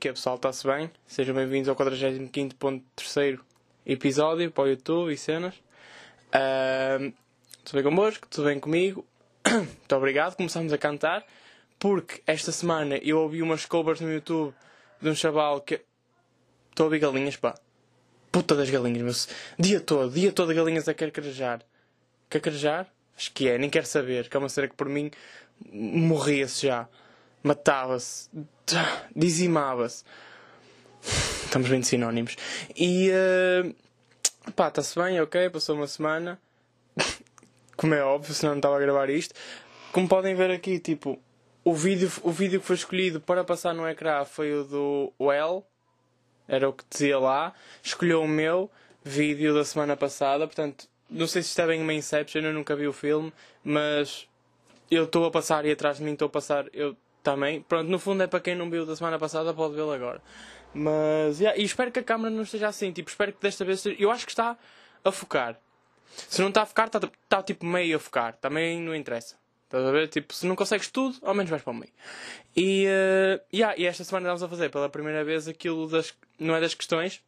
que é pessoal, está-se bem? Sejam bem-vindos ao 45.3 episódio para o YouTube e cenas. Uh, tudo bem convosco? Tudo bem comigo? Muito obrigado. Começamos a cantar porque esta semana eu ouvi umas covers no YouTube de um chaval que. Estou a ouvir galinhas, pá. Puta das galinhas, meu. Dia todo, dia todo galinhas a carcarejar. Carcarejar? Acho que é, nem quero saber. Que é uma cena que por mim morria-se já. Matava-se. Dizimava-se. Estamos bem de sinónimos. E. Uh, pá, está-se bem, ok. Passou uma semana. Como é óbvio, senão não estava a gravar isto. Como podem ver aqui, tipo, o vídeo, o vídeo que foi escolhido para passar no ecrã foi o do Well. Era o que dizia lá. Escolheu o meu vídeo da semana passada. Portanto, não sei se está bem uma Inception, eu nunca vi o filme. Mas eu estou a passar e atrás de mim estou a passar eu também. Pronto, no fundo é para quem não viu da semana passada, pode vê-lo agora. Mas, yeah, e espero que a câmera não esteja assim. Tipo, espero que desta vez. Eu acho que está a focar. Se não está a focar, está, está tipo meio a focar. Também não interessa. Estás a ver? Tipo, se não consegues tudo, ao menos vais para o meio. E, uh, yeah, e esta semana estamos a fazer pela primeira vez aquilo das. Não é das questões,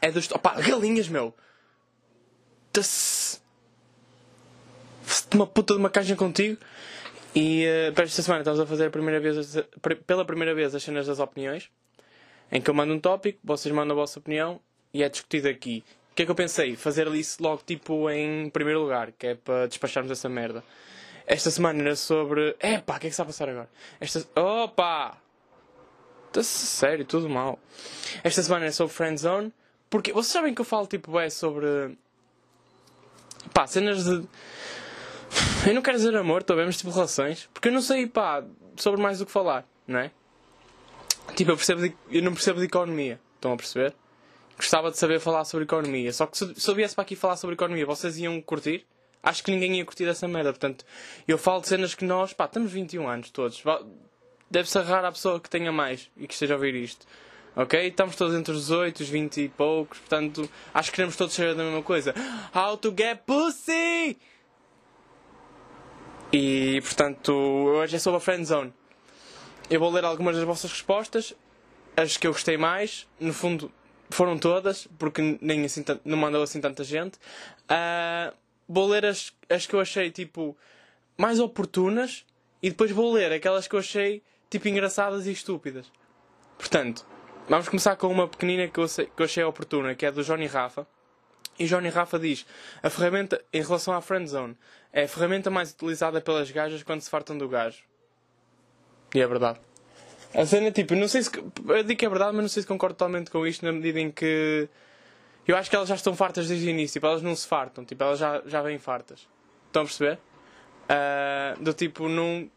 é dos. Opá, galinhas, meu! Uma puta de uma caixa contigo. E uh, para esta semana estamos a fazer a primeira vez, pela primeira vez as cenas das opiniões, em que eu mando um tópico, vocês mandam a vossa opinião e é discutido aqui. O que é que eu pensei? Fazer isso logo tipo em primeiro lugar, que é para despacharmos essa merda. Esta semana era sobre. Epá, o que é que está a passar agora? Esta. Opa! Está sério, tudo mal. Esta semana é sobre Friendzone. Porque vocês sabem que eu falo tipo é sobre. Pá, cenas de. Eu não quero dizer amor, mas tipo relações. Porque eu não sei, pá, sobre mais do que falar, não é? Tipo, eu, percebo de... eu não percebo de economia. Estão a perceber? Gostava de saber falar sobre economia. Só que se, se eu viesse para aqui falar sobre economia, vocês iam curtir? Acho que ninguém ia curtir essa merda. Portanto, eu falo de cenas que nós, pá, estamos 21 anos todos. Deve-se rara a pessoa que tenha mais e que esteja a ouvir isto. Ok? Estamos todos entre os 18, os 20 e poucos. Portanto, acho que queremos todos saber da mesma coisa. How to get pussy! E, portanto, hoje é sobre a friendzone. Eu vou ler algumas das vossas respostas. As que eu gostei mais. No fundo, foram todas, porque nem assim, não mandou assim tanta gente. Uh, vou ler as, as que eu achei tipo mais oportunas e depois vou ler aquelas que eu achei tipo engraçadas e estúpidas. Portanto, vamos começar com uma pequenina que eu, que eu achei oportuna, que é do Johnny Rafa. E Johnny Rafa diz: a ferramenta, em relação à friendzone, é a ferramenta mais utilizada pelas gajas quando se fartam do gajo. E é verdade. A cena, tipo, não sei se. Eu digo que é verdade, mas não sei se concordo totalmente com isto na medida em que eu acho que elas já estão fartas desde o início. Tipo, elas não se fartam. Tipo, elas já, já vêm fartas. Estão a perceber? Uh, do tipo, não,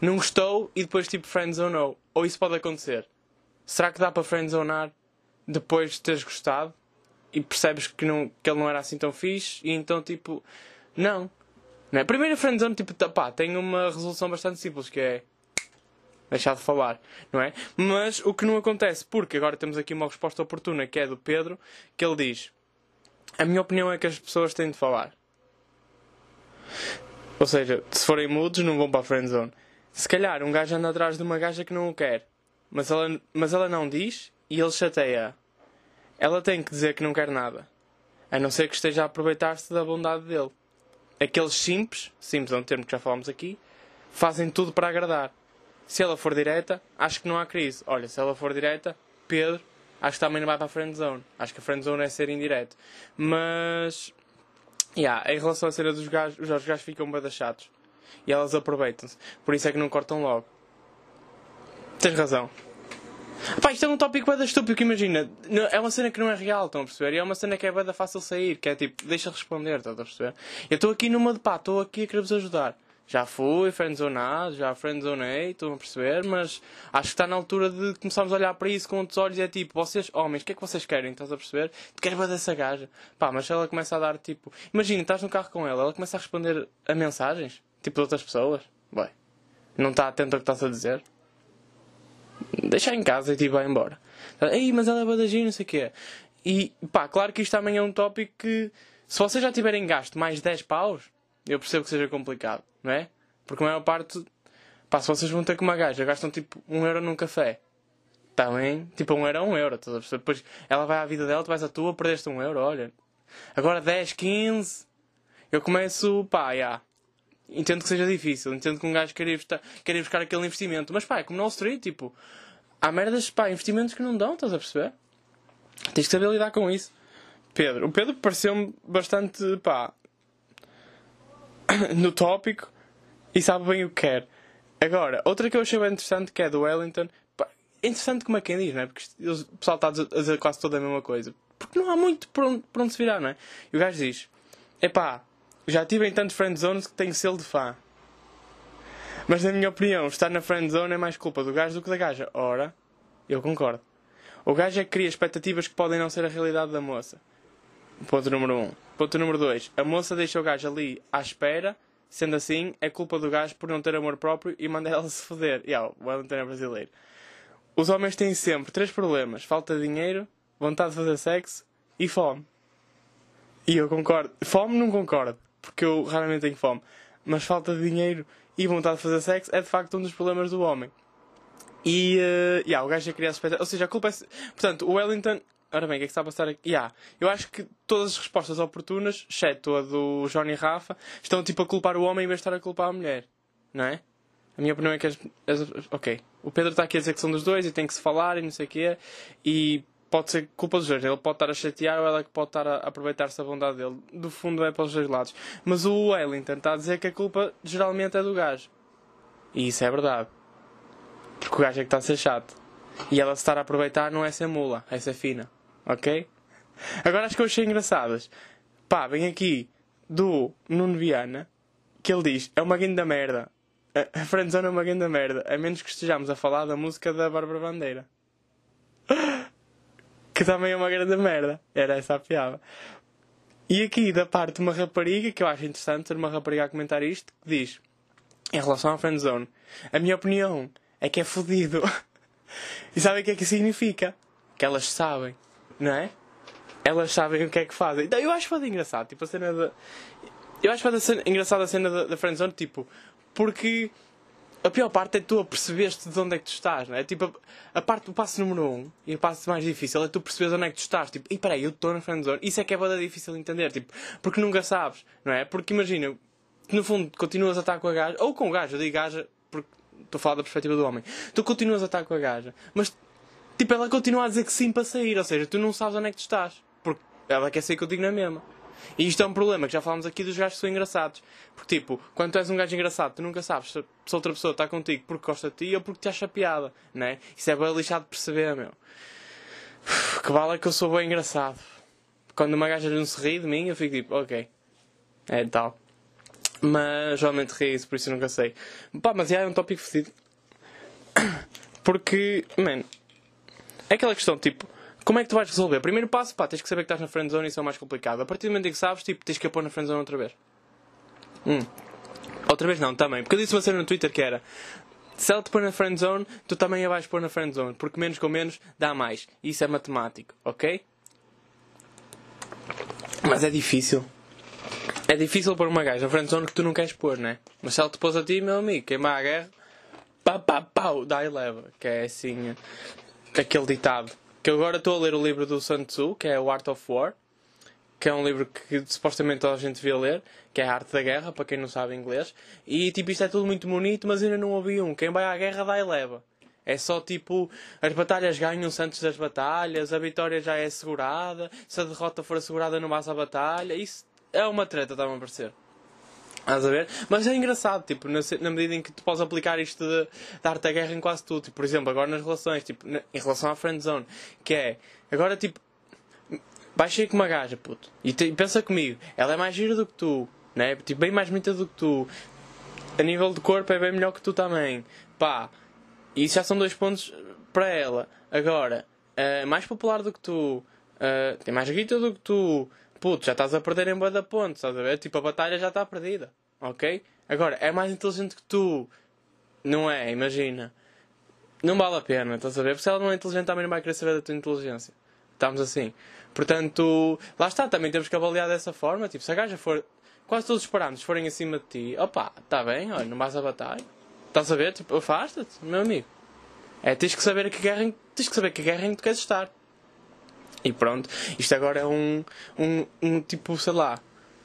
não gostou e depois tipo friendzonou. Ou isso pode acontecer. Será que dá para friendzonar depois de teres gostado? E percebes que, não, que ele não era assim tão fixe e então tipo, não. não é? A primeira friendzone tipo, pá, tem uma resolução bastante simples que é deixar de falar, não é? Mas o que não acontece, porque agora temos aqui uma resposta oportuna que é do Pedro, que ele diz: A minha opinião é que as pessoas têm de falar. Ou seja, se forem mudos, não vão para a friendzone. Se calhar um gajo anda atrás de uma gaja que não o quer, mas ela, mas ela não diz e ele chateia. Ela tem que dizer que não quer nada, a não ser que esteja a aproveitar-se da bondade dele. Aqueles simples, simples é um termo que já falámos aqui, fazem tudo para agradar. Se ela for direta, acho que não há crise. Olha, se ela for direta, Pedro, acho que também não vai para a friend zone. Acho que a friend zone é ser indireto. Mas, yeah, em relação à cena dos gajos, os gajos ficam bem chatos. E elas aproveitam-se. Por isso é que não cortam logo. Tens razão. Pá, isto é um tópico bem estúpido que imagina. É uma cena que não é real, estão a perceber? E é uma cena que é bem fácil sair, que é tipo, deixa responder, estão a perceber? Eu estou aqui numa de pá, estou aqui a querer-vos ajudar. Já fui friendzonado, já friendzonei, estão a perceber, mas acho que está na altura de começarmos a olhar para isso com outros olhos e é tipo, vocês, homens, o que é que vocês querem? Estás a perceber? Quero ver dessa gaja. Pá, mas ela começa a dar tipo. Imagina, estás no carro com ela, ela começa a responder a mensagens, tipo de outras pessoas. Bem, não está atento ao que estás a dizer. Deixa em casa e tipo vai embora. Ei, mas ela é badagina, não sei o quê. E pá, claro que isto também é um tópico que, se vocês já tiverem gasto mais 10 paus, eu percebo que seja complicado, não é? Porque a maior parte, pá, se vocês vão ter com uma gaja, gastam tipo um euro num café. Está bem? Tipo, um euro é um euro. Estás a? Depois ela vai à vida dela, tu vais à tua, perdeste um euro, olha. Agora 10, 15. Eu começo, pá, já. Entendo que seja difícil, entendo que um gajo queira buscar, queira buscar aquele investimento. Mas pá, é como no Wall Street, tipo, há merdas, pá, investimentos que não dão, estás a perceber? Tens que saber lidar com isso. Pedro, o Pedro pareceu-me bastante, pá, no tópico e sabe bem o que quer. Agora, outra que eu achei bem interessante que é do Wellington. Pá, é interessante como é quem diz, não é? Porque o pessoal está a dizer quase toda a mesma coisa. Porque não há muito para onde, para onde se virar, não é? E o gajo diz: Epá, já tive em tantos friend zones que tenho selo de fã. Mas na minha opinião, estar na friend zone é mais culpa do gajo do que da gaja. Ora, eu concordo. O gajo é que cria expectativas que podem não ser a realidade da moça. Ponto número 1. Um. Ponto número 2. A moça deixa o gajo ali à espera. Sendo assim, é culpa do gajo por não ter amor próprio e manda ela se foder. E yeah, o Wellington é brasileiro. Os homens têm sempre três problemas: falta de dinheiro, vontade de fazer sexo e fome. E eu concordo. Fome não concordo, porque eu raramente tenho fome. Mas falta de dinheiro e vontade de fazer sexo é de facto um dos problemas do homem. E uh, yeah, o gajo é criar expectativas. Ou seja, a culpa é. Portanto, o Wellington. Ora bem, o que é que está a passar aqui? Yeah, eu acho que todas as respostas oportunas, exceto a do Johnny Rafa, estão tipo a culpar o homem em vez de estar a culpar a mulher. Não é? A minha opinião é que as, Ok. O Pedro está aqui a dizer que são dos dois e tem que se falar e não sei o quê. E pode ser culpa dos dois. Ele pode estar a chatear ou ela que pode estar a aproveitar-se da bondade dele. Do fundo é para os dois lados. Mas o Wellington está a dizer que a culpa geralmente é do gajo. E isso é verdade. Porque o gajo é que está a ser chato. E ela se estar a aproveitar não é ser mula, é ser fina. Ok? Agora que eu achei engraçadas. Pá, vem aqui do Nuno Viana que ele diz: é uma guinda merda. A friendzone é uma grande merda, a menos que estejamos a falar da música da Bárbara Bandeira. Que também é uma grande merda. Era essa a piada. E aqui, da parte de uma rapariga, que eu acho interessante ter uma rapariga a comentar isto, que diz, em relação à friendzone, a minha opinião é que é fodido. e sabem o que é que significa? Que elas sabem, não é? Elas sabem o que é que fazem. Então, eu acho foda engraçado, tipo, a cena da... Eu acho foda engraçada a cena da, da friendzone, tipo, porque a pior parte é tu a perceberes-te de onde é que tu estás, não é? Tipo, a, a parte do passo número um e a parte mais difícil é tu perceberes onde é que tu estás. Tipo, e peraí, eu estou na friendzone. Isso é que é bada difícil de entender, tipo, porque nunca sabes, não é? Porque imagina, no fundo, continuas a estar com a gaja, ou com o gajo, eu digo gaja porque estou a falar da perspectiva do homem. Tu continuas a estar com a gaja, mas, tipo, ela continua a dizer que sim para sair, ou seja, tu não sabes onde é que tu estás, porque ela quer sair contigo na mesma. E isto é um problema que já falámos aqui dos gajos que são engraçados. Porque, tipo, quando tu és um gajo engraçado, tu nunca sabes se, outra pessoa está contigo porque gosta de ti ou porque te acha piada, né? Isso é bem lixado de perceber, meu. Que vale é que eu sou bem engraçado. Quando uma gaja não se ri de mim, eu fico tipo, ok. É tal. Mas realmente ri isso, por isso eu nunca sei. Pá, mas já é um tópico fedido. Porque, man, é aquela questão, tipo, como é que tu vais resolver? Primeiro passo, pá, tens que saber que estás na friendzone e isso é o mais complicado. A partir do momento em que sabes, tipo, tens que a pôr na friendzone outra vez. Hum. Outra vez não, também. Porque eu disse uma cena no Twitter que era se ela te pôr na friendzone, tu também a vais pôr na friendzone. Porque menos com menos dá mais. Isso é matemático, ok? Mas é difícil. É difícil pôr uma gaja na friendzone que tu não queres pôr, né? Mas se ela te pôs a ti, meu amigo, queima a guerra, pá, pá, pau, dá e leva. Que é assim, aquele ditado. Que agora estou a ler o livro do Sun Tzu, que é o Art of War, que é um livro que supostamente toda a gente devia ler, que é a Arte da Guerra, para quem não sabe inglês. E tipo, isto é tudo muito bonito, mas ainda não ouvi um. Quem vai à guerra dá e leva. É só tipo, as batalhas ganham-se antes das batalhas, a vitória já é assegurada, se a derrota for assegurada não basta a batalha. Isso é uma treta, está-me a parecer. Estás a ver? Mas é engraçado, tipo, na, na, medida em que tu podes aplicar isto de, de arte da guerra em quase tudo. Tipo, por exemplo, agora nas relações, tipo, na, em relação à friend zone, que é, agora tipo, baixei com uma gaja, puto, e te, pensa comigo, ela é mais gira do que tu, né? Tipo, bem mais bonita do que tu, a nível de corpo é bem melhor que tu também, pá, e já são dois pontos para ela. Agora, uh, mais popular do que tu, uh, tem mais grita do que tu, puto, já estás a perder em da ponte, estás a ver? Tipo, a batalha já está perdida, ok? Agora, é mais inteligente que tu, não é? Imagina. Não vale a pena, estás a ver? Porque se ela não é inteligente, também não vai querer saber da tua inteligência. Estamos assim. Portanto, lá está, também temos que avaliar dessa forma. Tipo, se a gaja for. Quase todos os parâmetros forem acima de ti, opá, está bem, olha, não vais a batalha. Estás a ver? Tipo, afasta-te, meu amigo. É, tens que saber que guerra, tens que saber que guerra em que tu queres estar. E pronto, isto agora é um, um, um tipo, sei lá,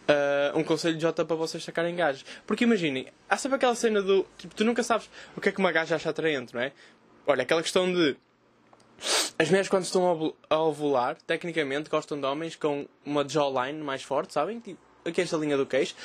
uh, um conselho de Jota para vocês sacarem gajos. Porque imaginem, há sempre aquela cena do. Tipo, tu nunca sabes o que é que uma gaja acha atraente, não é? Olha, aquela questão de. As mulheres, quando estão a ovular, tecnicamente gostam de homens com uma jawline mais forte, sabem? Tipo, aqui esta linha do queixo,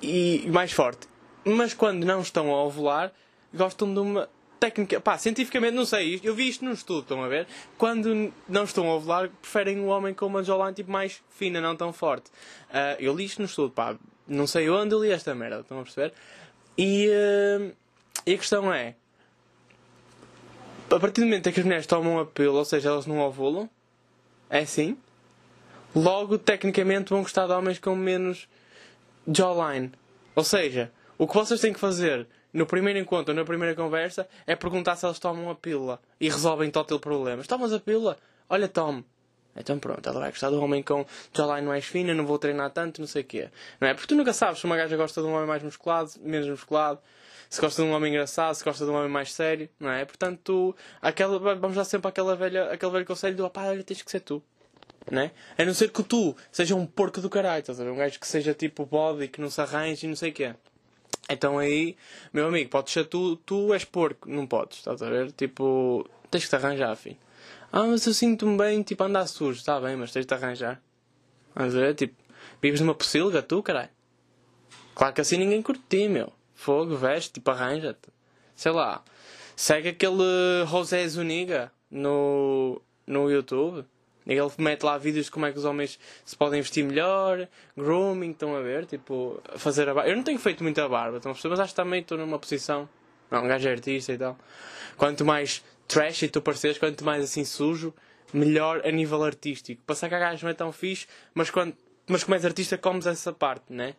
e mais forte. Mas quando não estão a ovular, gostam de uma técnica, pá, cientificamente não sei, eu vi isto num estudo, estão a ver? Quando não estão a ovular, preferem um homem com uma jawline tipo mais fina, não tão forte. Uh, eu li isto no estudo, pá, não sei onde eu li esta merda, estão a perceber? E, uh, e a questão é, a partir do momento em que as mulheres tomam a pílula, ou seja, elas não ovulam, é assim, logo, tecnicamente, vão gostar de homens com menos jawline. Ou seja, o que vocês têm que fazer no primeiro encontro, na primeira conversa, é perguntar se elas tomam a pílula e resolvem total problemas. Tomas a pílula? Olha, tome. Então pronto, ela vai gostar do homem com jawline mais fina, não vou treinar tanto, não sei o quê. Não é? Porque tu nunca sabes se uma gaja gosta de um homem mais musculado, menos musculado, se gosta de um homem engraçado, se gosta de um homem mais sério, não é? Portanto, tu, aquela, vamos dar sempre aquela velha, aquele velho conselho do pá, olha, tens que ser tu. Não é? A não ser que tu seja um porco do caralho, estás a ver? Um gajo que seja tipo body, que não se arranje e não sei o quê. Então aí, meu amigo, podes ser tu, tu és porco, não podes, estás a ver? Tipo, tens que te arranjar, filho. Ah, mas eu sinto-me bem, tipo, andar sujo, está bem, mas tens de te arranjar. Estás a ver? Tipo, vives numa pocilga, tu, caralho. Claro que assim ninguém curte ti, meu. Fogo, veste, tipo, arranja-te. Sei lá, segue aquele José Zuniga no, no YouTube. Ele mete lá vídeos de como é que os homens se podem vestir melhor, grooming, estão a ver? Tipo, fazer a barba. Eu não tenho feito muita barba, estão a perceber? Mas acho que também estou numa posição. Não, um gajo é artista e tal. Quanto mais trash e tu pareceres, quanto mais assim sujo, melhor a nível artístico. Passar que a gajo não é tão fixe, mas, quando, mas como és artista, comes essa parte, né?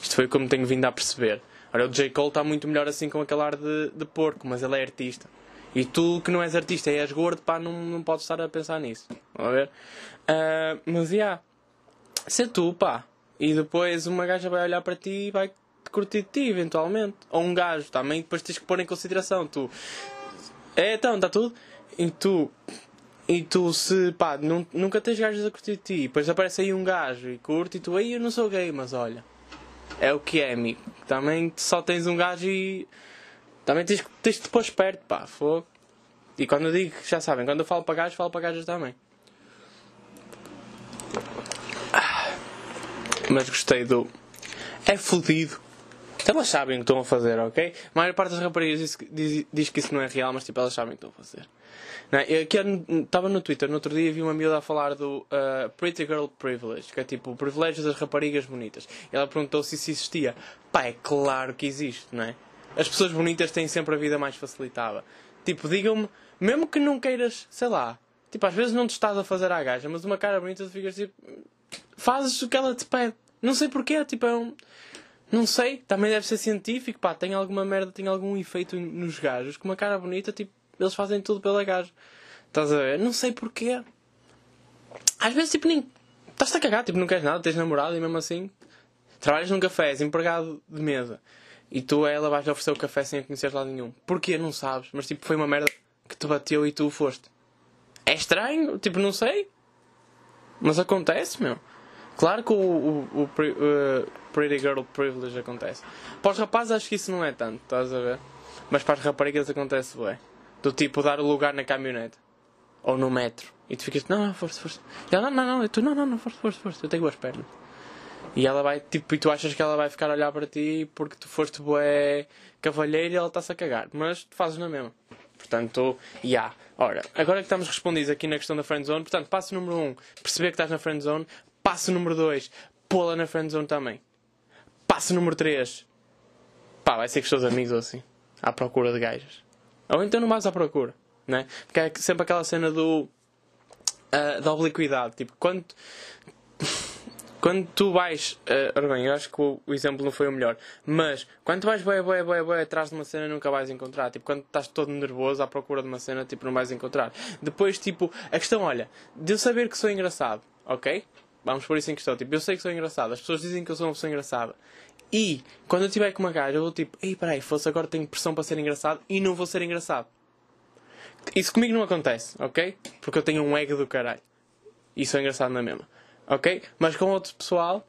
Isto foi como tenho vindo a perceber. Ora, o J. Cole está muito melhor assim com aquele ar de, de porco, mas ele é artista. E tu que não és artista e és gordo, pá, não, não podes estar a pensar nisso. A ver? Uh, mas, já. Yeah, ser tu, pá. E depois uma gaja vai olhar para ti e vai te curtir de ti, eventualmente. Ou um gajo, também depois tens que pôr em consideração. Tu. É, então, está tudo. E tu. E tu, se, pá, nunca tens gajos a curtir de ti. Depois aparece aí um gajo e curte e tu, aí eu não sou gay, mas olha. É o que é, amigo. Também só tens um gajo e também tens, tens de te pôr esperto, pá, fogo. E quando eu digo, já sabem, quando eu falo para gajos, falo para gajos também. Ah, mas gostei do. É fodido. Elas sabem o que estão a fazer, ok? A maior parte das raparigas diz, diz, diz, que isso não é real, mas tipo, elas sabem o que estão a fazer. Não, é? eu aqui estava no Twitter, no outro dia vi uma miúda a falar do uh, Pretty Girl Privilege, que é tipo o privilégio das raparigas bonitas. E ela perguntou se isso existia. Pá, é claro que existe, não é? As pessoas bonitas têm sempre a vida mais facilitada. Tipo, digam-me, mesmo que não queiras, sei lá, tipo, às vezes não te estás a fazer à gaja, mas uma cara bonita tu ficas tipo, fazes o que ela te pede. Não sei porquê, tipo, é um. Não sei, também deve ser científico, pá, tem alguma merda, tem algum efeito nos gajos. Com uma cara bonita, tipo, eles fazem tudo pela gaja. Estás a ver? Não sei porquê. Às vezes, tipo, nem. Estás-te a cagar, tipo, não queres nada, tens namorado e mesmo assim. Trabalhas num café, és empregado de mesa e tu a ela vais oferecer o café sem a conhecer lado nenhum. Porquê? Não sabes. Mas tipo, foi uma merda que te bateu e tu foste. É estranho? Tipo, não sei. Mas acontece, meu. Claro que o, o, o, o Pretty Girl Privilege acontece. Para os rapazes acho que isso não é tanto, estás a ver? Mas para as raparigas acontece, ué. Do tipo dar o lugar na caminhonete. Ou no metro. E tu ficas, não, não, força, força. E ela, não, não, não. E tu, não, não, não, força, força, força. Eu tenho duas pernas. E ela vai, tipo, e tu achas que ela vai ficar a olhar para ti porque tu foste bué cavalheiro e ela está-se a cagar. Mas tu fazes na mesma. Portanto, já. Yeah. Ora, agora que estamos respondidos aqui na questão da friendzone, portanto, passo número 1, um, perceber que estás na friendzone. Passo número 2, pô-la na friendzone também. Passo número 3, pá, vai ser com os teus amigos ou assim, à procura de gajas. Ou então não mais à procura, né? Porque é sempre aquela cena do. Uh, da obliquidade. Tipo, quando quando tu vais. Uh, ora bem, eu acho que o, o, exemplo não foi o melhor. Mas quando tu vais boé, boé, boé, boé atrás de uma cena nunca vais encontrar. Tipo, quando estás todo nervoso à procura de uma cena, tipo, não vais encontrar. Depois, tipo, a questão, olha, de eu saber que sou engraçado, ok? Vamos por isso em questão. Tipo, eu sei que sou engraçado. As pessoas dizem que eu sou uma pessoa engraçada. E quando eu estiver com uma gaja, eu vou tipo, ei, peraí, fosse agora tenho pressão para ser engraçado e não vou ser engraçado. Isso comigo não acontece, ok? Porque eu tenho um ego do caralho. Isso é engraçado na mesma. Ok? Mas com outro pessoal.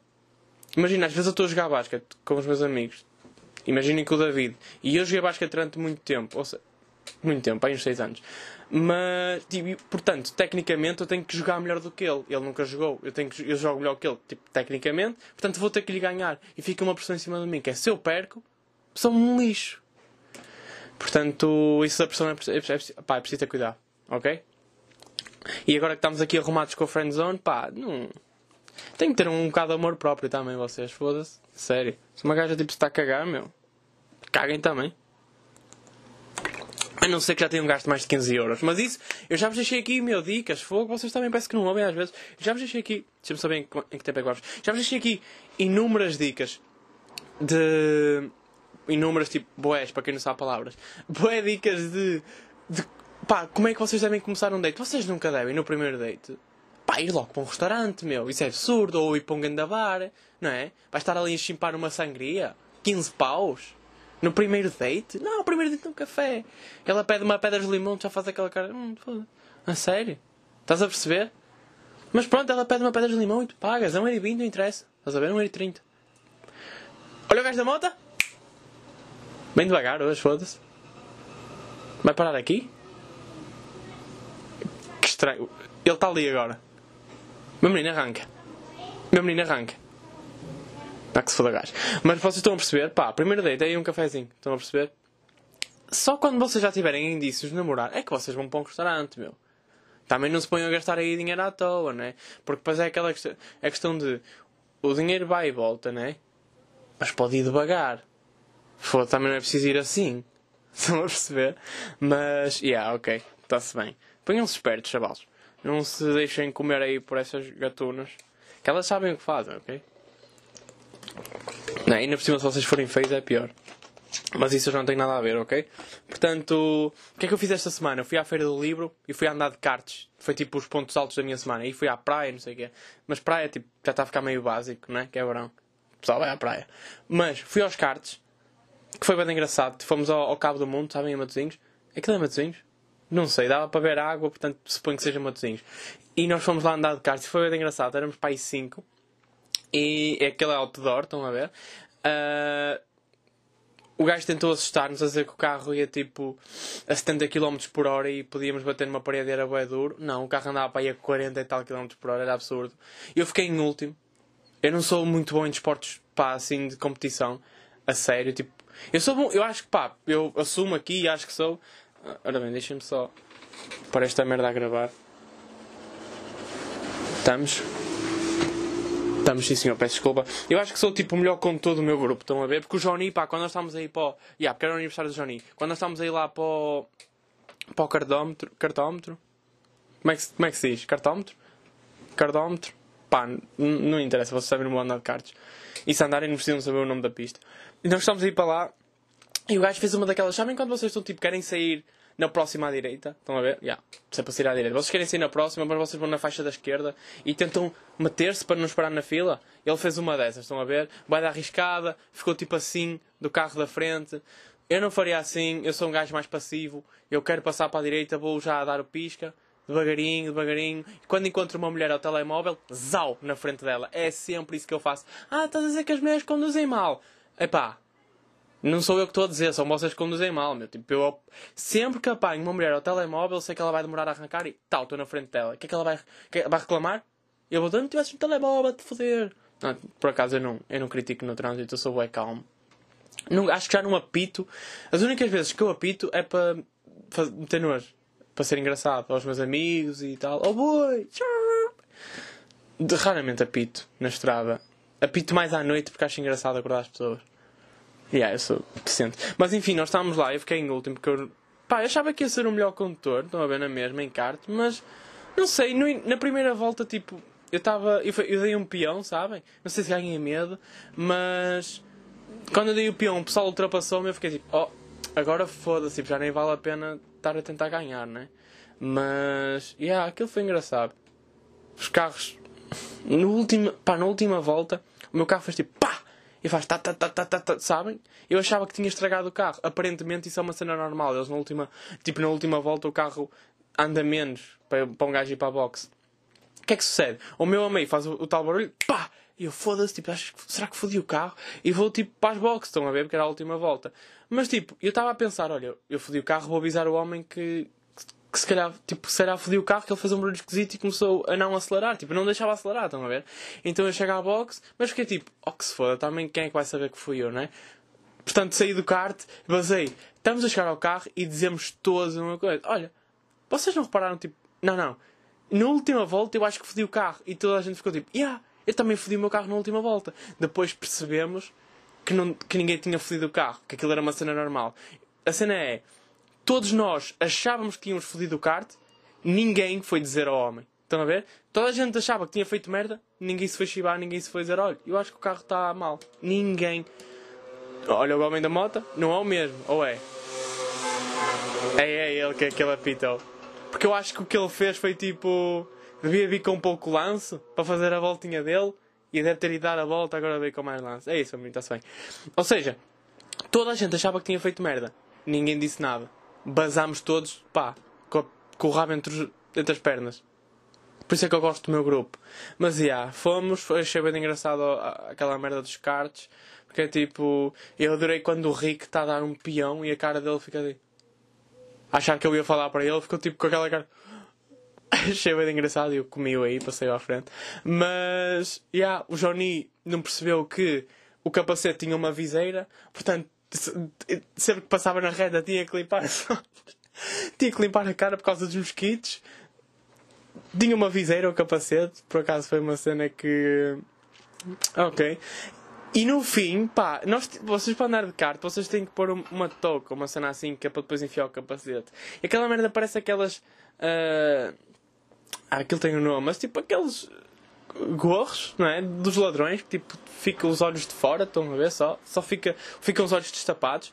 Imagina, às vezes eu estou a jogar basquete com os meus amigos. Imaginem que o David. E eu joguei basquete durante muito tempo. Ou seja, muito tempo, há uns 6 anos. Mas, tipo, portanto, tecnicamente eu tenho que jogar melhor do que ele. Ele nunca jogou. Eu, tenho que, eu jogo melhor que ele, tipo, tecnicamente. Portanto, vou ter que lhe ganhar. E fica uma pressão em cima de mim, que é se eu perco, sou um lixo. Portanto, isso da pressão é, é, é, pá, é preciso ter cuidado. Ok? E agora que estamos aqui arrumados com a friendzone, pá, não. Tem que ter um bocado de amor próprio também, vocês, foda-se. Sério. Se uma gaja tipo está a cagar, meu, caguem também. A não ser que já tenham gasto mais de 15 euros. Mas isso, eu já vos deixei aqui, meu, dicas, fogo, vocês também parece que não ouvem às vezes. Já vos deixei aqui, deixa-me saber em, em que tempo é que vamos. Já vos deixei aqui inúmeras dicas de. Inúmeras, tipo, boés, para quem não sabe palavras. Boé dicas de, de pá, como é que vocês devem começar um date? Vocês nunca devem, no primeiro date, pá, ir logo para um restaurante, meu. Isso é absurdo. Ou ir para um gandabar, não é? Vai estar ali a chimpar uma sangria, 15 paus. No primeiro date? Não, o primeiro date é um café. Ela pede uma pedra de limão, já faz aquela cara. Hum, foda. A sério? Estás a perceber? Mas pronto, ela pede uma pedra de limão e tu pagas. É 1,20€, não interessa. Estás a ver? 1,30€. Olha o gajo da moto. Bem devagar hoje, foda-se. Vai parar aqui? estranho. Ele está ali agora. Meu menino arranca. Meu menino arranca. Dá que se foda gajo. Mas vocês estão a perceber? Pá, primeiro date aí um cafezinho. Estão a perceber? Só quando vocês já tiverem indícios de namorar é que vocês vão para um restaurante, meu. Também não se ponham a gastar aí dinheiro à toa, né? Porque depois é aquela questão, é questão de o dinheiro vai e volta, né? Mas pode ir devagar. Foda, também não é preciso ir assim. Estão a perceber? Mas, yeah, ok. Está-se bem. Ponham-se espertos, chavalos. Não se deixem comer aí por essas gatunas. Que elas sabem o que fazem, ok? Não, ainda por cima, se vocês forem feios, é pior. Mas isso já não tem nada a ver, ok? Portanto, o que é que eu fiz esta semana? Eu fui à Feira do Livro e fui andar de karts. Foi tipo os pontos altos da minha semana. E fui à praia, não sei o quê. Mas praia, tipo, já está a ficar meio básico, né? Que é verão. O pessoal vai à praia. Mas fui aos karts, que foi bem engraçado. Fomos ao, ao Cabo do Mundo, sabem, em Matosinhos. Aquilo é Matosinhos? Não sei, dava para ver água, portanto suponho que seja Matosinhos. E nós fomos lá andar de kart, foi bem engraçado, éramos para aí 5. E é aquele outdoor, estão a ver? Uh, o gajo tentou assustar-nos a dizer que o carro ia tipo a 70 km por hora e podíamos bater numa parede era bué duro. Não, o carro andava para aí a 40 e tal km por hora, era absurdo. Eu fiquei em último. Eu não sou muito bom em desportos, pá, assim, de competição. A sério, tipo... Eu sou bom, eu acho que, pá, eu assumo aqui e acho que sou. Ora bem, deixem-me só para esta merda a gravar. Estamos? Estamos, sim senhor, peço desculpa. Eu acho que sou tipo o melhor condutor do meu grupo, estão a ver? Porque o Johnny, pá, quando nós estamos aí para o. Yeah, porque era o aniversário do Johnny. Quando nós estamos aí lá para o. para o cartómetro. Cartómetro? Como é que, como é que se diz? Cartómetro? Cartómetro? Pá, não interessa, vocês sabem no meu andar de cartas. E se andarem não precisam saber o nome da pista. E nós estamos aí para lá e o gajo fez uma daquelas. Sabem quando vocês estão tipo, querem sair na próxima à direita? Estão a ver? Yeah. Se é para sair à direita. Vocês querem sair na próxima, mas vocês vão na faixa da esquerda e tentam meter-se para não esperar na fila. Ele fez uma dessas, estão a ver? Vai dar arriscada, ficou tipo assim, do carro da frente. Eu não faria assim, eu sou um gajo mais passivo. Eu quero passar para a direita, vou já dar o pisca. Devagarinho, devagarinho. E quando encontro uma mulher ao telemóvel, zau, na frente dela. É sempre isso que eu faço. Ah, estás a dizer que as mulheres conduzem mal. Epá, não sou eu que estou a dizer, são vocês que conduzem mal, meu. Tipo, eu sempre que apanho uma mulher ao telemóvel, sei que ela vai demorar a arrancar e tal, estou na frente dela. O que é que ela vai, que, vai reclamar? Eu vou dizer, não tivesse um telemóvel a te foder. Não, por acaso eu não, eu não critico no trânsito, eu sou bem calmo. Não, acho que já não apito. As únicas vezes que eu apito é para meter nojo. Para ser engraçado aos meus amigos e tal. Oh! De, raramente apito na estrada. Apito mais à noite porque acho engraçado acordar as pessoas. Yeah, eu sou decente. Mas enfim, nós estávamos lá, eu fiquei em último porque eu. Pá, eu achava que ia ser o melhor condutor, estão a ver na mesma, em kart, mas não sei, no, na primeira volta, tipo, eu estava. Eu, eu, dei um peão, sabem? Não sei se ganhei medo, mas quando eu dei o peão, o pessoal ultrapassou-me eu fiquei tipo, oh, agora foda-se, tipo, já nem vale a pena estar a tentar ganhar, né? Mas, yeah, aquilo foi engraçado. Os carros, no último, pá, na última volta, o meu carro fez tipo! E faz tá, tá, tá, tá, tá, tá, sabem? Eu achava que tinha estragado o carro. Aparentemente isso é uma cena normal. Eles na última, tipo, na última volta o carro anda menos para, para um gajo ir para a box. O que é que sucede? O meu amigo faz o, o tal barulho, pá! E eu foda-se, tipo, será que fodi o carro? E vou tipo para as boxes, estão a ver? Porque era a última volta. Mas tipo, eu estava a pensar, olha, eu fodi o carro, vou avisar o homem que, que se calhar, tipo, será fodi o carro que ele fez um barulho esquisito e começou a não acelerar, tipo, não deixava acelerar, estão a ver? Então eu chego à box, mas fiquei tipo, oh que se foda, também quem é que vai saber que fui eu, não é? Portanto, saí do kart, basei, estamos a chegar ao carro e dizemos todos uma coisa, olha, vocês não repararam, tipo, não, não, na última volta eu acho que fodi o carro e toda a gente ficou tipo, yeah, eu também fodi o meu carro na última volta. Depois percebemos que, não, que ninguém tinha fodido o carro, que aquilo era uma cena normal. A cena é, todos nós achávamos que tínhamos fodido o kart, ninguém foi dizer ao homem. Estão a ver? Toda a gente achava que tinha feito merda, ninguém se foi chibar, ninguém se foi dizer, olha, eu acho que o carro está mal. Ninguém. Olha o homem da moto, não é o mesmo, ou é? É, é ele que, que ele apitou. Porque eu acho que o que ele fez foi tipo. Devia vir com pouco lance para fazer a voltinha dele e deve ter ido dar a volta, agora veio com mais lance. É isso, amigo, está-se bem. Ou seja, toda a gente achava que tinha feito merda. Ninguém disse nada basámos todos, pá, com, com o rabo entre, entre as pernas. Por isso é que eu gosto do meu grupo. Mas, yeah, fomos, achei bem engraçado aquela merda dos cartes. Porque é tipo, eu adorei quando o Rick está a dar um peão e a cara dele fica ali. Achar que eu ia falar para ele, ficou tipo com aquela cara. achei bem engraçado e eu comi-o aí, passei à frente. Mas, yeah, o Johnny não percebeu que o capacete tinha uma viseira, portanto sempre que passava na reta tinha que limpar tinha que limpar a cara por causa dos mosquitos. Tinha uma viseira ou capacete, por acaso foi uma cena que. Ok. E no fim, pá, nós, vocês para andar de kart, vocês têm que pôr uma touca, uma cena assim, que é para depois enfiar o capacete. E aquela merda parece aquelas. Uh... Ah, aquilo tem um nome, mas tipo aqueles gorros, não é? Dos ladrões, que tipo, fica os olhos de fora, estão a ver só? Só fica, ficam os olhos destapados.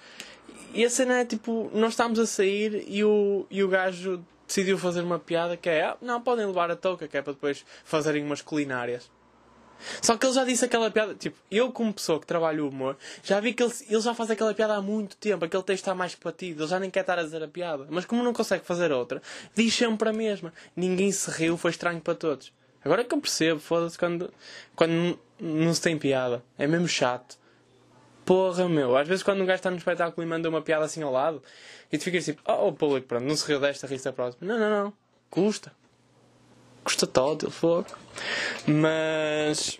E a cena é tipo, nós estamos a sair e o, e o gajo decidiu fazer uma piada que é, ah, não, podem levar a touca, que é para depois fazerem umas culinárias. Só que ele já disse aquela piada, tipo, eu como pessoa que trabalha o humor, já vi que ele, ele já faz aquela piada há muito tempo, aquele texto está mais batido, ele já nem quer estar a dizer a piada. Mas como não consegue fazer outra, diz sempre a mesma. Ninguém se riu, foi estranho para todos. Agora é que eu percebo, foda-se, quando, quando não se tem piada. É mesmo chato. Porra, meu. Às vezes quando um gajo está no espetáculo e manda uma piada assim ao lado, e tu ficas tipo, oh, o público, pronto, não se riu desta, ri da próxima. Não, não, não. Custa. Custa todo, ele fogo. Mas.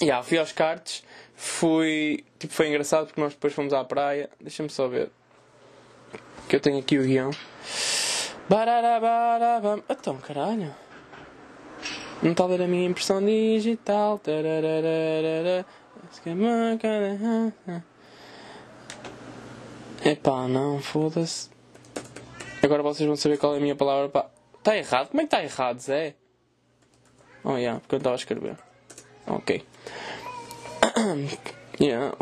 Yeah, fui aos cartes. Fui. Tipo, foi engraçado porque nós depois fomos à praia. Deixa-me só ver. Que eu tenho aqui o guião. Bararabara, então, caralho. Não está a ver a minha impressão digital. Epá, não, foda-se. Agora vocês vão saber qual é a minha palavra. Pá. Está errado? Como é que está errado, Zé? Oh, yeah, porque eu estava a escrever. Ok. yeah,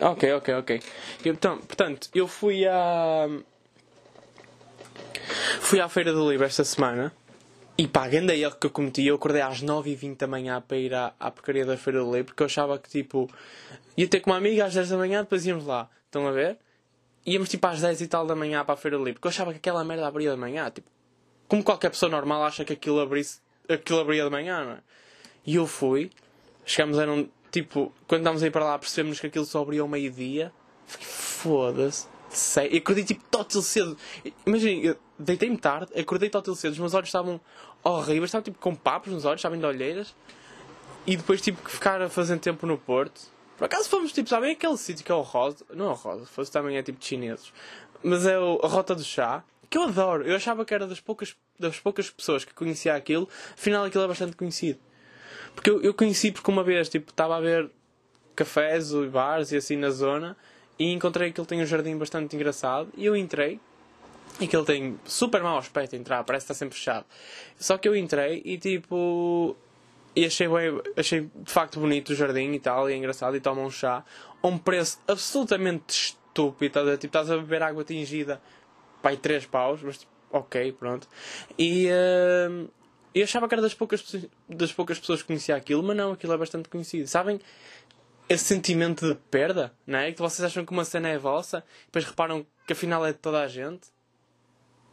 ok, ok, ok. Então, portanto, eu fui a. Fui à Feira do Livro esta semana. E pá, a grande erro que eu cometi, eu acordei às 9h20 da manhã para ir à, à porcaria da Feira do Leite, porque eu achava que tipo, ia ter com uma amiga às 10 da manhã, depois íamos lá. Estão a ver? Íamos tipo às 10 e tal da manhã para a Feira do Leite, porque eu achava que aquela merda abria de manhã, tipo, como qualquer pessoa normal acha que aquilo, abrisse, aquilo abria de manhã, não é? E eu fui, chegámos, eram tipo, quando estávamos a ir para lá percebemos que aquilo só abria ao meio-dia, fiquei foda-se. Sei, eu acordei tipo tótil cedo. Imagina, deitei-me tarde, acordei tótil cedo, os meus olhos estavam horríveis, estavam tipo com papos nos olhos, estavam de olheiras. E depois tive que ficar a fazer tempo no Porto. Por acaso fomos tipo, sabem aquele sítio que é o Rosa? Não é o Rosa, fosse também é tipo de chineses. Mas é o, a Rota do Chá, que eu adoro. Eu achava que era das poucas, das poucas pessoas que conhecia aquilo, afinal aquilo é bastante conhecido. Porque eu, eu conheci porque uma vez tipo, estava a ver cafés e bares e assim na zona e encontrei que ele tem um jardim bastante engraçado e eu entrei e que ele tem super mau aspecto entrar, parece que está sempre fechado. Só que eu entrei e tipo. E achei, bem, achei de facto bonito o jardim e tal, e é engraçado, e toma um chá a um preço absolutamente estúpido. Tipo, estás a beber água tingida, pai, 3 paus, mas tipo, ok, pronto. E. Uh, eu achava que era das poucas, das poucas pessoas que conhecia aquilo, mas não, aquilo é bastante conhecido. Sabem? esse sentimento de perda, não é? Que vocês acham que uma cena é vossa, depois reparam que afinal é de toda a gente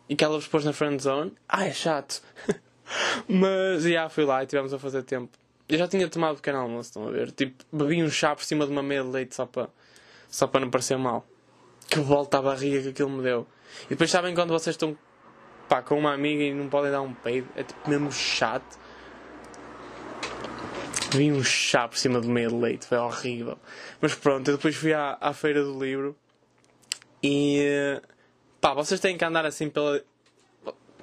e que ela vos pôs na friend zone. Ah, é chato. Mas, já, yeah, fui lá e tivemos a fazer tempo. Eu já tinha tomado pequeno almoço, estão a ver? Tipo, bebi um chá por cima de uma meia de leite só para só para não parecer mal. Que volta à barriga que aquilo me deu. E depois sabem quando vocês estão pá, com uma amiga e não podem dar um peido? É tipo mesmo chato. Vi um chá por cima de meia de leite, foi horrível. Mas pronto, eu depois fui à, à feira do livro e pá, vocês têm que andar assim pela,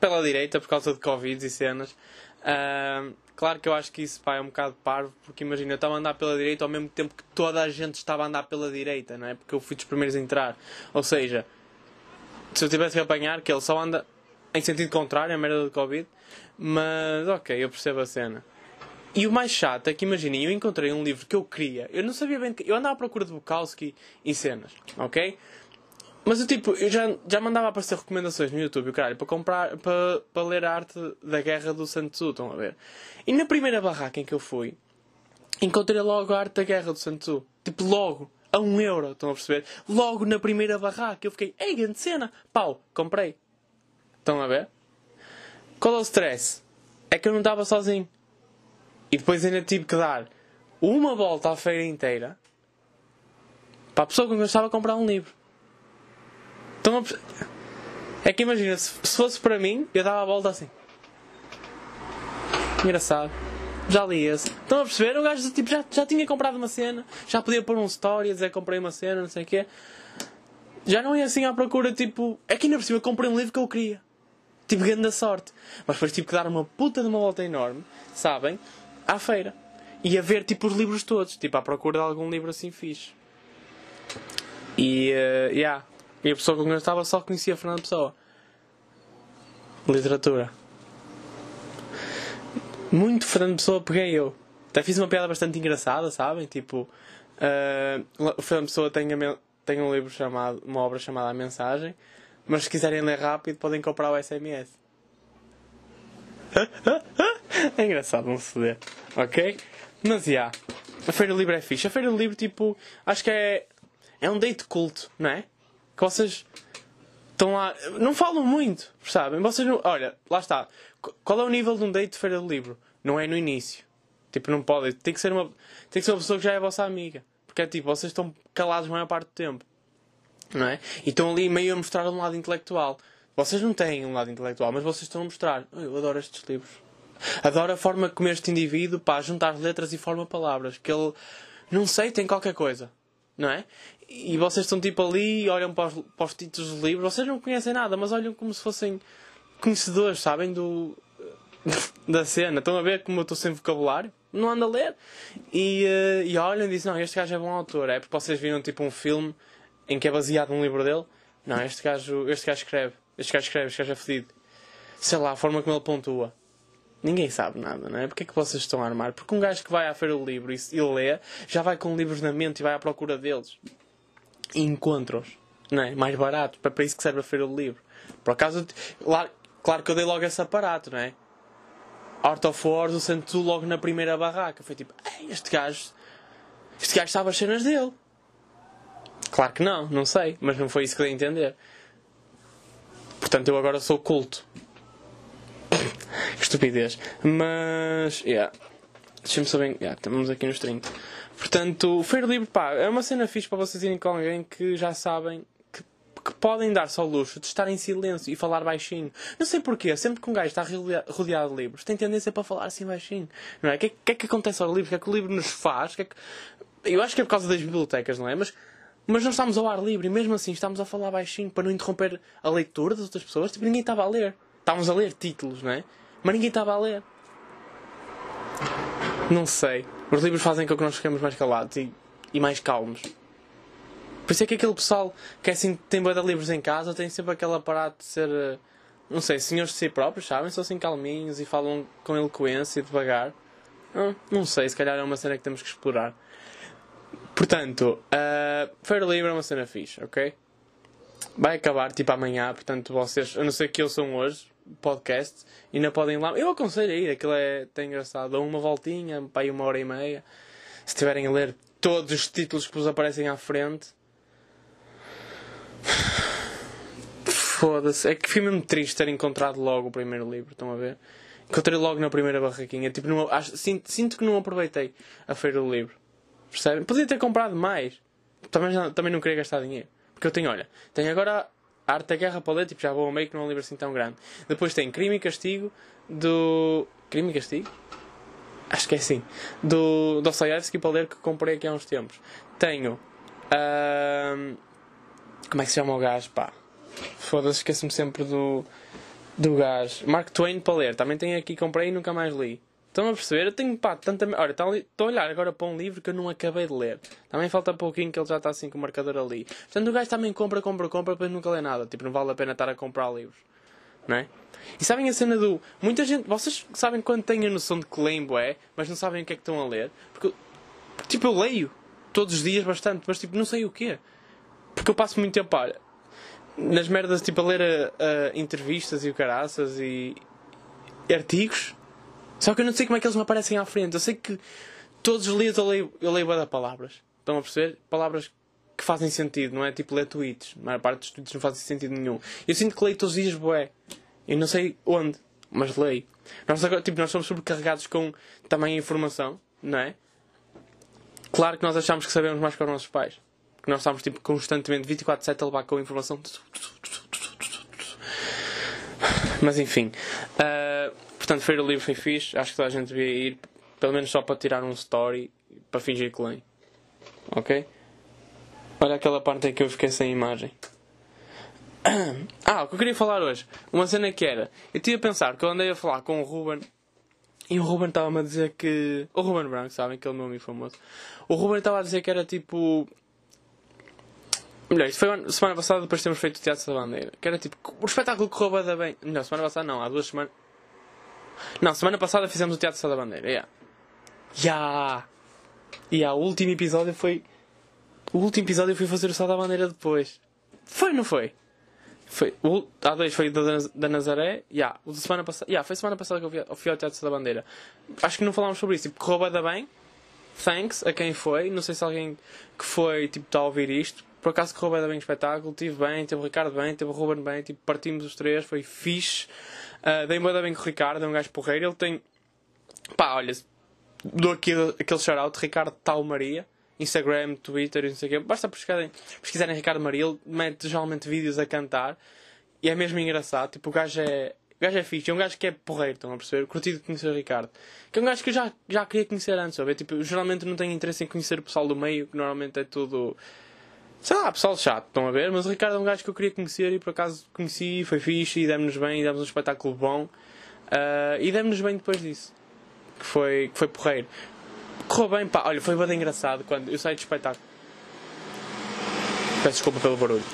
pela direita por causa de Covid e cenas. Uh, claro que eu acho que isso pá, é um bocado parvo, porque imagina, eu estava a andar pela direita ao mesmo tempo que toda a gente estava a andar pela direita, não é? Porque eu fui dos primeiros a entrar. Ou seja, se eu tivesse que apanhar, que ele só anda em sentido contrário, a merda do Covid, mas ok, eu percebo a cena. E o mais chato é que imaginem, eu encontrei um livro que eu queria, eu não sabia bem, eu andava à procura de Bukowski e cenas, ok? Mas eu tipo, eu já, já mandava aparecer recomendações no YouTube, caralho, para comprar, para, para ler a arte da guerra do Sun Tzu, estão a ver? E na primeira barraca em que eu fui, encontrei logo a arte da guerra do Sun Tzu. Tipo, logo, a um euro, estão a perceber? Logo na primeira barraca, eu fiquei, ei, grande cena, pau, comprei. Estão a ver? Qual é o stress? É que eu não estava sozinho. E depois ainda tive que dar uma volta à feira inteira para a pessoa com quem eu estava a comprar um livro. Estão a... É que imagina, se, fosse para mim, eu dava a volta assim. Engraçado. Já li esse. Estão a perceber? O gajo tipo, já, já tinha comprado uma cena, já podia pôr um story a dizer comprei uma cena, não sei o quê. Já não ia assim à procura, tipo. É que ainda por cima comprei um livro que eu queria. Tipo, grande sorte. Mas depois tive que dar uma puta de uma volta enorme, sabem? À feira. E a ver, tipo, os livros todos. Tipo, à procura de algum livro assim fixe. E, uh, yeah. E a pessoa com quem eu estava só conhecia Fernando Pessoa. Literatura. Muito Fernando Pessoa peguei eu. Até fiz uma piada bastante engraçada, sabem? Tipo, uh, o Fernando Pessoa tem, a, tem um livro chamado, uma obra chamada A Mensagem, mas se quiserem ler rápido podem comprar o SMS. é engraçado, não se vê. Ok? Mas já. Yeah, a Feira do Livro é fixe. A Feira do Livro, tipo, acho que é. É um date culto, não é? Que vocês estão lá. Não falam muito, sabem? Vocês não. Olha, lá está. Qual é o nível de um date de feira de livro? Não é no início. Tipo, não pode. Tem que ser uma, tem que ser uma pessoa que já é vossa amiga. Porque é tipo, vocês estão calados a maior parte do tempo. Não é? E estão ali meio a mostrar um lado intelectual. Vocês não têm um lado intelectual, mas vocês estão a mostrar. Eu adoro estes livros. Adoro a forma como este indivíduo, pá, juntar letras e forma palavras. Que ele, não sei, tem qualquer coisa. Não é? E vocês estão tipo ali, olham para os, para os títulos do livro, vocês não conhecem nada, mas olham como se fossem conhecedores, sabem? Do, da cena. Estão a ver como eu estou sem vocabulário? Não ando a ler. E, uh, e olham e dizem: Não, este gajo é bom autor. É porque vocês viram tipo um filme em que é baseado num livro dele. Não, este gajo, este gajo escreve. Este gajo escreve, este gajo é fedido. Sei lá, a forma como ele pontua. Ninguém sabe nada, não é? Porque é que vocês estão a armar? Porque um gajo que vai à feira do livro e, e lê, já vai com livros na mente e vai à procura deles encontros, não é? Mais barato, para, isso que serve a feira do livro. Por acaso, lá, claro que eu dei logo esse aparato, não é? Art of Wars, o Santu logo na primeira barraca. Foi tipo, este gajo, este gajo sabe as cenas dele. Claro que não, não sei, mas não foi isso que dei a entender. Portanto, eu agora sou culto. Estupidez. Mas, yeah. Deixa-me saber. Yeah, estamos aqui nos 30. Portanto, o Feiro Livre, pá, é uma cena fixe para vocês irem com alguém que já sabem que, que podem dar-se ao luxo de estar em silêncio e falar baixinho. Não sei porquê, sempre que um gajo está rodeado de livros, tem tendência para falar assim baixinho. Não é? O que, que é que acontece ao livro? O que é que o livro nos faz? Que é que... Eu acho que é por causa das bibliotecas, não é? Mas, mas nós estamos ao ar livre e mesmo assim estamos a falar baixinho para não interromper a leitura das outras pessoas. Tipo, ninguém estava a ler. Estávamos a ler títulos, não é? Mas ninguém estava a ler. Não sei. Os livros fazem com que nós fiquemos mais calados e, e mais calmos. Por isso é que aquele pessoal que é assim, tem boa de livros em casa tem sempre aquele aparato de ser, eh, não sei, senhores de si próprios, sabem? São assim calminhos e falam com eloquência e devagar. Não, não sei, se calhar é uma cena que temos que explorar. Portanto, uh, Feira Livre é uma cena fixe, ok? Vai acabar tipo amanhã, portanto vocês, a não ser que eu sou hoje, podcast e ainda podem ir lá. Eu aconselho a ir, aquilo é tão engraçado. Dão uma voltinha, para aí uma hora e meia. Se estiverem a ler todos os títulos que vos aparecem à frente. Foda-se. É que fui mesmo triste ter encontrado logo o primeiro livro, estão a ver? Encontrei logo na primeira barraquinha. Tipo, não, acho, sinto, sinto que não aproveitei a feira do livro. Percebem? Podia ter comprado mais. Também, também não queria gastar dinheiro. Porque eu tenho, olha, tenho agora Arte da Guerra ler, tipo, já vou ao meio que não é um livro assim tão grande. Depois tem Crime e Castigo do. Crime e Castigo? Acho que é assim. Do Dostoyevsky para ler que comprei aqui há uns tempos. Tenho. Uh, como é que se chama o gajo? Pá. Foda-se, esqueço-me sempre do. Do gajo. Mark Twain para ler. Também tenho aqui, comprei e nunca mais li. Estão a perceber? Eu tenho, pá, tanta. Olha, estou a olhar agora para um livro que eu não acabei de ler. Também falta pouquinho que ele já está assim com o marcador ali. Portanto, o gajo também compra, compra, compra, depois nunca lê nada. Tipo, não vale a pena estar a comprar livros. Não é? E sabem a cena do. Muita gente. Vocês sabem quando têm a noção de que leem é, mas não sabem o que é que estão a ler? Porque. Tipo, eu leio todos os dias bastante, mas tipo, não sei o quê. Porque eu passo muito tempo, olha, nas merdas, tipo, a ler a, a entrevistas e o caraças e artigos só que eu não sei como é que eles me aparecem à frente. Eu sei que todos os dias eu leio, eu leio palavras. Estão a perceber? Palavras que fazem sentido, não é tipo ler tweets. A maior parte dos tweets não fazem sentido nenhum. Eu sinto que leio todos os dias boé. Eu não sei onde, mas leio. Nós, agora, tipo, nós somos sobrecarregados com também informação, não é? Claro que nós achamos que sabemos mais que os nossos pais. Que nós estamos tipo, constantemente 24-7 a levar com a informação. Mas enfim. Uh, Portanto, Feira Livre foi fixe. Acho que toda a gente devia ir, pelo menos só para tirar um story, para fingir que leem. Ok? Olha aquela parte em que eu fiquei sem imagem. Ah, o que eu queria falar hoje. Uma cena que era. Eu tinha a pensar que eu andei a falar com o Ruben. E o Ruben estava-me a dizer que. O Ruben Branco, sabem? Aquele meu amigo famoso. O Ruben estava a dizer que era tipo. Melhor, isto foi semana passada depois de termos feito o Teatro da Bandeira. Que era tipo. O espetáculo correu bem. Melhor, semana passada não, há duas semanas. Não, semana passada fizemos o Teatro Sá da Bandeira. Yeah. Yeah. Yeah, o último episódio foi. O último episódio eu fui fazer o Sá da Bandeira depois. Foi, não foi? Foi. O, há dois foi da, da Nazaré. Yeah, o de semana passada. Yeah, foi semana passada que eu fui, eu fui ao Teatro Sá da Bandeira. Acho que não falámos sobre isso. Tipo, correu bem. Thanks a quem foi. Não sei se alguém que foi tipo, está a ouvir isto. Por acaso correu bem, bem o espetáculo. Tive bem, teve o Ricardo bem, teve o Ruben bem. Tipo, partimos os três. Foi fixe. Uh, Dei-me bem com o Ricardo, é um gajo porreiro. Ele tem. Pá, olha, dou aqui aquele shout-out, Ricardo Tal Maria. Instagram, Twitter e não sei o quê. Basta pesquisarem, pesquisarem Ricardo Maria, ele mete geralmente vídeos a cantar e é mesmo engraçado. Tipo, o gajo é. O gajo é fixe, é um gajo que é porreiro, estão a perceber? Curtido de conhecer o Ricardo. Que é um gajo que eu já, já queria conhecer antes, sabe? Tipo, geralmente não tenho interesse em conhecer o pessoal do meio, que normalmente é tudo sei lá, pessoal chato, estão a ver? Mas o Ricardo é um gajo que eu queria conhecer e por acaso conheci, foi fixe e demos-nos bem e demos um espetáculo bom. Uh, e demos-nos bem depois disso. Que foi, que foi porreiro. Correu bem, pá. Olha, foi bem engraçado quando eu saí do espetáculo. Peço desculpa pelo barulho.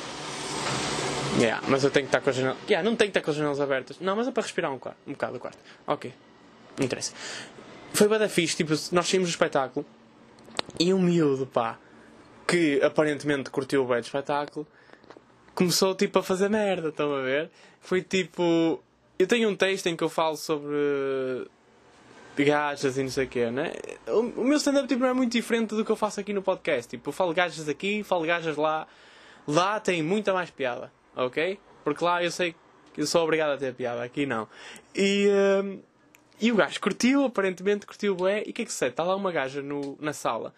Yeah, mas eu tenho que estar com as janelas. Yeah, não tenho que estar com as janelas abertas. Não, mas é para respirar um, um bocado o quarto. Ok. Não interessa. Foi bem da fixe, tipo, nós saímos do espetáculo e um miúdo, pá que aparentemente curtiu bem do espetáculo, começou tipo a fazer merda, estão a ver? Foi tipo. Eu tenho um texto em que eu falo sobre gajas e não sei o quê, né? O, meu stand-up tipo, não é muito diferente do que eu faço aqui no podcast. Tipo, eu falo gajas aqui, falo gajas lá. Lá tem muita mais piada, ok? Porque lá eu sei que eu sou obrigado a ter piada, aqui não. E, um, e o gajo curtiu, aparentemente curtiu bem. E o que é que se Está lá uma gaja no, na sala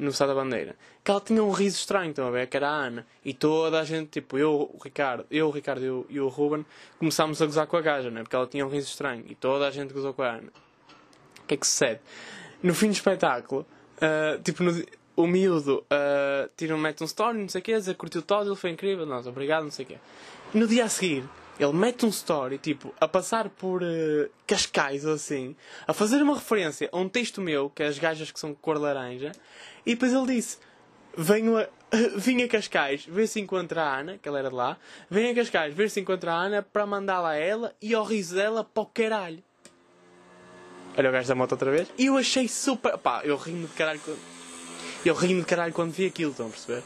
no Sá da Bandeira, que ela tinha um riso estranho, estão a ver? Que era a Ana. E toda a gente, tipo, eu, o Ricardo, eu, o Ricardo e o, e o Ruben, começámos a gozar com a gaja, né? Porque ela tinha um riso estranho. E toda a gente gozou com a Ana. O que é que sucede? No fim do espetáculo, uh, tipo, no, o miúdo uh, tira, mete um story, não sei o quê, dizer curtiu todo, ele foi incrível, nós, obrigado, não sei o quê. No dia a seguir, ele mete um story, tipo, a passar por uh, Cascais ou assim, a fazer uma referência a um texto meu, que é as gajas que são cor laranja, e depois ele disse: Venho a, vim a Cascais ver se encontra a Ana, que ela era de lá, venho a Cascais ver se encontra a Ana para mandá-la a ela e ao riso dela para o caralho. Olha o gajo da moto outra vez. E eu achei super. Pá, eu ri-me de caralho quando. Eu ri-me de caralho quando vi aquilo, estão a perceber?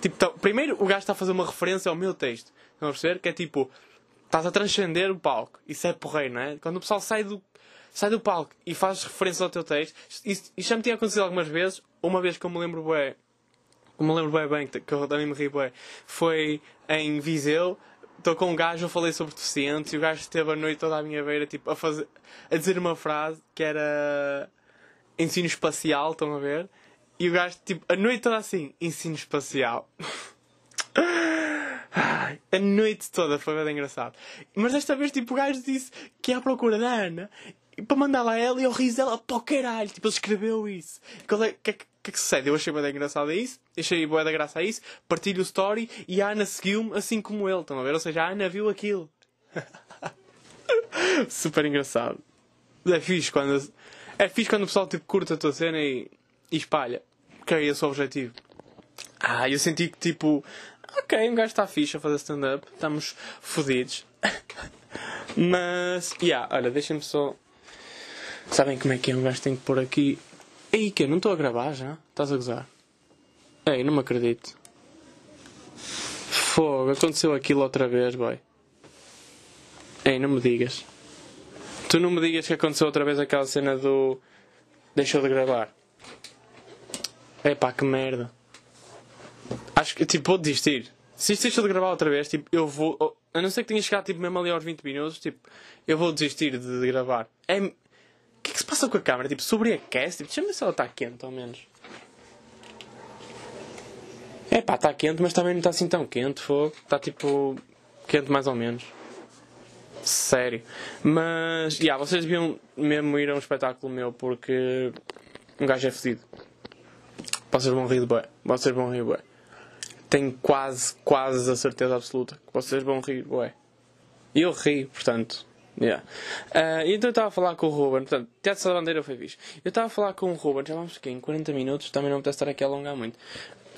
Tipo, então, primeiro o gajo está a fazer uma referência ao meu texto, estão a perceber? Que é tipo estás a transcender o palco. Isso é porreiro, não é? Quando o pessoal sai do, sai do palco e faz referência ao teu texto. Isto, isto já me tinha acontecido algumas vezes. Uma vez que eu me lembro bem, eu me lembro bem bem, que eu também me ri bem, foi em Viseu. Estou com um gajo, eu falei sobre deficientes e o gajo esteve a noite toda à minha beira tipo, a, fazer, a dizer uma frase que era ensino espacial, estão a ver? E o gajo, tipo, a noite toda assim, ensino espacial. A noite toda foi bem engraçado. Mas desta vez, tipo, o gajo disse que é à procura da Ana para mandar lá ela e eu riso dela para o caralho. Tipo, ele escreveu isso. O que, que, que, que, que sucede? Eu achei bem engraçado a isso, achei boa da graça a isso, partilho o story e a Ana seguiu-me assim como ele. Estão a ver? Ou seja, a Ana viu aquilo. Super engraçado. É fixe quando, é fixe quando o pessoal tipo, curta a tua cena e, e espalha. Que é esse o objetivo. Ah, eu senti que tipo, ok, um gajo está fixe a fazer stand-up, estamos fodidos. Mas, yeah, olha, deixem-me só. Sabem como é que é? Um gajo tem que pôr aqui. Ei, que Não estou a gravar já? Estás a gozar? Ei, não me acredito. Fogo, aconteceu aquilo outra vez, boy. Ei, não me digas. Tu não me digas que aconteceu outra vez aquela cena do. Deixou de gravar. Epá, que merda. Acho que, tipo, vou desistir. Se isto de gravar outra vez, tipo, eu vou. A não ser que tenha chegado, tipo, mesmo ali aos 20 minutos, tipo, eu vou desistir de, de gravar. É. O que é que se passa com a câmera? Tipo, sobreaquece? Tipo, deixa-me ver se ela está quente, ao menos. É pá, está quente, mas também não está assim tão quente, fogo. Está tipo. quente mais ou menos. Sério. Mas, yeah, vocês deviam mesmo ir a um espetáculo meu porque um gajo é fedido. Vocês vão rir de bué. Vocês vão rir bué. Tenho quase, quase a certeza absoluta que vocês vão rir bué. E eu ri, portanto. Yeah. Uh, então eu estava a falar com o Ruben, portanto, Teatro da Bandeira foi fixe. Eu estava a falar com o Ruben, já vamos aqui em 40 minutos, também não me estar aqui a alongar muito.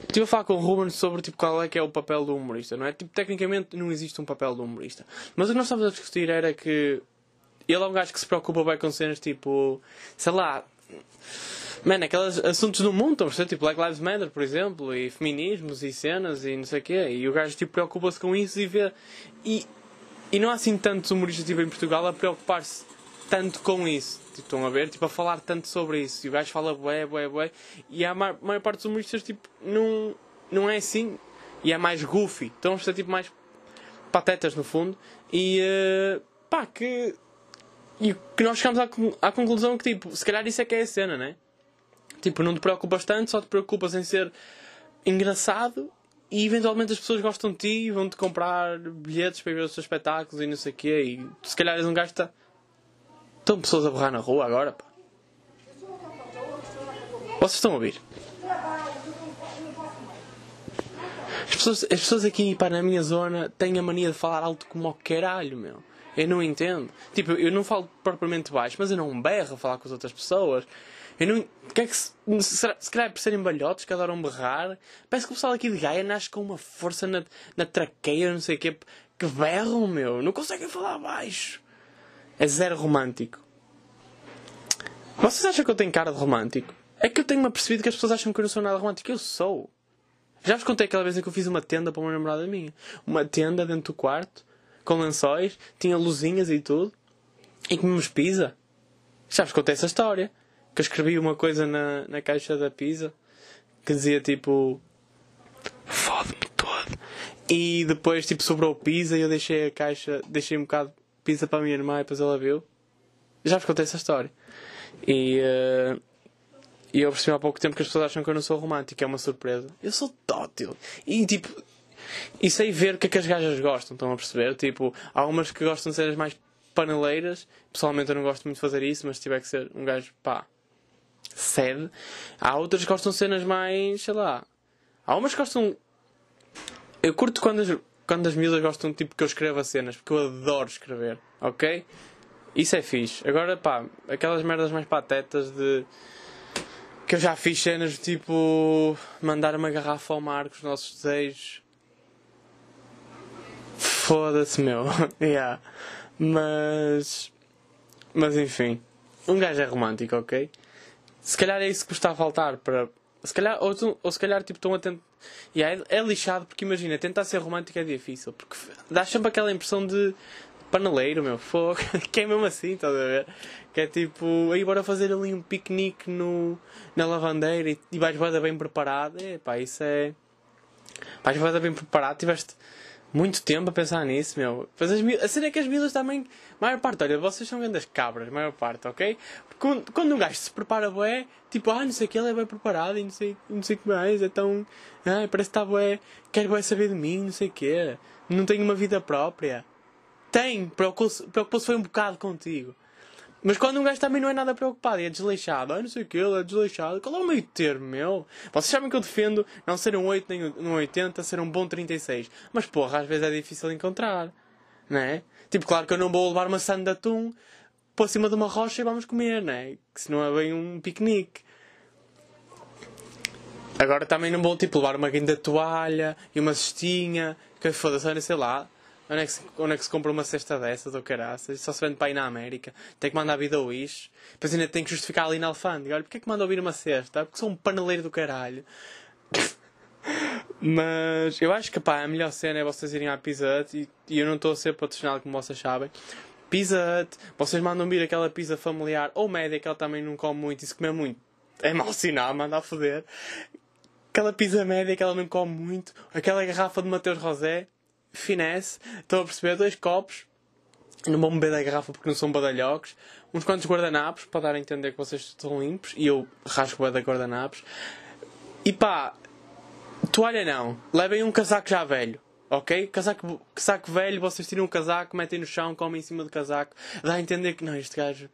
Estive a falar com o Ruben sobre tipo, qual é que é o papel do humorista, não é? Tipo, tecnicamente não existe um papel do humorista. Mas o que nós estávamos a discutir era que ele é um gajo que se preocupa bem com cenas tipo, sei lá, Mano, aqueles assuntos do mundo, estão a perceber? Tipo Black Lives Matter, por exemplo, e feminismos e cenas e não sei o quê. E o gajo tipo, preocupa-se com isso e vê. E, e não há assim tantos humoristas tipo, em Portugal a preocupar-se tanto com isso. Tipo, estão a ver? Tipo, a falar tanto sobre isso. E o gajo fala bué, bué, bué. E a maior, maior parte dos humoristas, tipo, não, não é assim. E é mais goofy. Estão a ser tipo mais patetas no fundo. E uh, pá, que. E que nós chegamos à, à conclusão que, tipo, se calhar isso é que é a cena, né? Tipo, não te preocupas tanto, só te preocupas em ser engraçado e eventualmente as pessoas gostam de ti e vão-te comprar bilhetes para ver os seus espetáculos e não sei o quê. E se calhar és um gajo que está. Estão pessoas a borrar na rua agora, pá. Vocês estão a ouvir? As pessoas, as pessoas aqui, pá, na minha zona têm a mania de falar alto como o caralho, meu. Eu não entendo. Tipo, eu não falo propriamente baixo, mas eu não berro a falar com as outras pessoas. Eu não. Que é que se, se calhar por serem balhotes que adoram berrar. Parece que o pessoal aqui de Gaia nasce com uma força na, na traqueia, não sei o quê, que berram, meu. Não conseguem falar baixo. É zero romântico. Vocês acham que eu tenho cara de romântico? É que eu tenho-me apercebido que as pessoas acham que eu não sou nada romântico. Eu sou. Já vos contei aquela vez em que eu fiz uma tenda para uma namorada minha. Uma tenda dentro do quarto, com lençóis, tinha luzinhas e tudo, e comemos pizza. Já vos contei essa história que eu escrevi uma coisa na, na caixa da pizza que dizia tipo fode-me todo e depois tipo sobrou pizza e eu deixei a caixa deixei um bocado de pizza para a minha irmã e depois ela viu. Já vos contei essa história. E uh, e eu percebi há pouco tempo que as pessoas acham que eu não sou romântico é uma surpresa. Eu sou tótil. E tipo e sei ver o que é que as gajas gostam estão a perceber? Tipo há umas que gostam de cenas mais paneleiras. Pessoalmente eu não gosto muito de fazer isso mas se tiver que ser um gajo pá sede. Há outras que gostam de cenas mais, sei lá. Há umas que gostam. Eu curto quando as, quando as miúdas gostam tipo que eu escreva cenas, porque eu adoro escrever, ok? Isso é fixe. Agora, pá, aquelas merdas mais patetas de. Que eu já fiz cenas tipo. Mandar uma garrafa ao mar com os nossos desejos. Foda-se, meu. yeah. Mas. Mas enfim. Um gajo é romântico, ok? Se calhar é isso que está a faltar para. Se calhar, ou, ou se calhar tipo, estão a tentar. Yeah, é, é lixado porque imagina, tentar ser romântico é difícil. Porque dá sempre aquela impressão de paneleiro, meu, fogo. que é mesmo assim, estás a ver? Que é tipo, aí bora fazer ali um piquenique no, na lavandeira e, e vais bem preparado. É, pá, isso é. Vais bem preparado, tiveste muito tempo a pensar nisso, meu. Mas as, a cena é que as miúdas também. Maior parte, olha, vocês são grandes cabras, maior parte, ok? Quando, quando um gajo se prepara bué, tipo, ah, não sei o que, ele é bem preparado e não sei, não sei o que mais, então. Ah, parece que está bué, quer bué saber de mim, não sei o que. Não tenho uma vida própria. Tem, preocupou-se preocupou foi um bocado contigo. Mas quando um gajo também não é nada preocupado e é desleixado, ah, não sei o que, ele é desleixado, qual é o meio termo, meu? Vocês sabem que eu defendo não ser um 8 nem um 80, ser um bom 36. Mas porra, às vezes é difícil encontrar, não é? Tipo, claro que eu não vou levar uma sanda de atum por cima de uma rocha e vamos comer, não é? Que senão é bem um piquenique. Agora também não vou tipo levar uma guinda toalha e uma cestinha, que foda-se, sei lá. Onde é, que se, onde é que se compra uma cesta dessas ou caraças? Só se vende para ir na América. Tem que mandar vida ao Wish. Depois ainda tem que justificar ali na alfândega. Olha, porque é que manda ouvir uma cesta? Porque sou um paneleiro do caralho. Mas eu acho que pá, a melhor cena é vocês irem à Pizza Hut e, e eu não estou a ser patrocinado como vocês sabem. Pizza Hut, vocês mandam vir aquela pizza familiar ou média que ela também não come muito e se comer muito é mau sinal, manda a foder. Aquela pizza média que ela não come muito, aquela garrafa de Mateus Rosé, finesse, estão a perceber? Dois copos, não vou beber da garrafa porque não são badalhocos, uns quantos guardanapos para dar a entender que vocês estão limpos e eu rasgo bem da guardanapos. E pá, toalha não, levem um casaco já velho. Ok? Casaco, casaco velho, vocês tiram um casaco, metem no chão, comem em cima do casaco. Dá a entender que não, este gajo